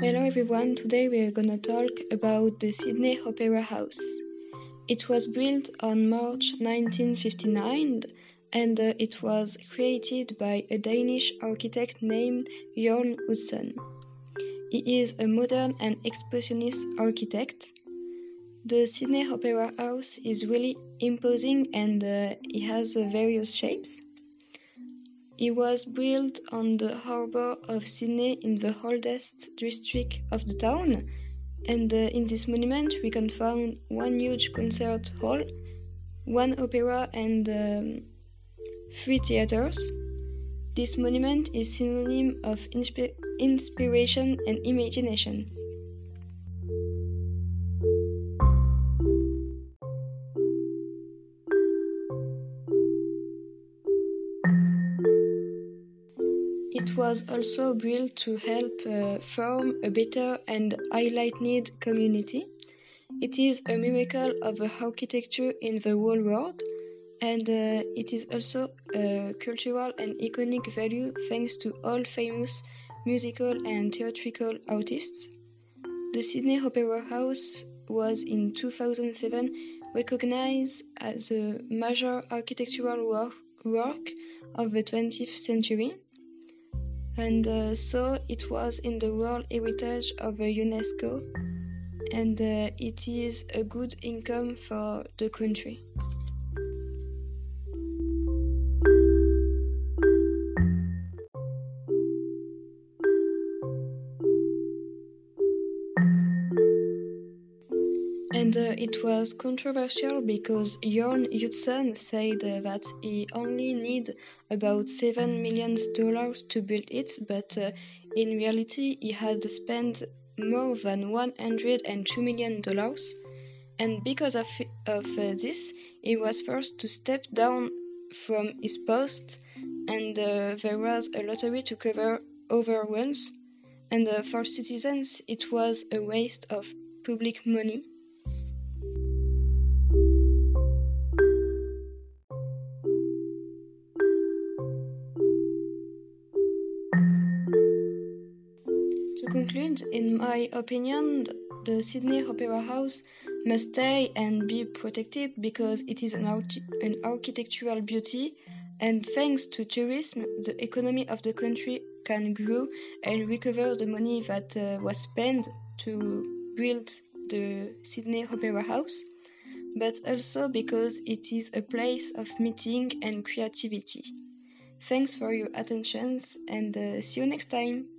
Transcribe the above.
Hello everyone, today we are gonna talk about the Sydney Opera House. It was built on March 1959 and uh, it was created by a Danish architect named Jørn Utzon. He is a modern and expressionist architect. The Sydney Opera House is really imposing and uh, it has uh, various shapes. It was built on the harbour of Sydney in the oldest district of the town, and uh, in this monument we can find one huge concert hall, one opera, and um, three theaters. This monument is synonym of inspi- inspiration and imagination. It was also built to help uh, form a better and highlighted community. It is a miracle of architecture in the whole world, and uh, it is also a cultural and iconic value thanks to all famous musical and theatrical artists. The Sydney Opera House was in 2007 recognized as a major architectural work, work of the 20th century and uh, so it was in the World Heritage of UNESCO, and uh, it is a good income for the country. And uh, it was controversial because Jørn Utzon said uh, that he only need about seven million dollars to build it, but uh, in reality he had spent more than 102 million dollars. And because of, of uh, this, he was forced to step down from his post, and uh, there was a lottery to cover overruns. And uh, for citizens, it was a waste of public money. Conclude, in my opinion, the Sydney Opera House must stay and be protected because it is an, an architectural beauty, and thanks to tourism, the economy of the country can grow and recover the money that uh, was spent to build the Sydney Opera House, but also because it is a place of meeting and creativity. Thanks for your attention and uh, see you next time.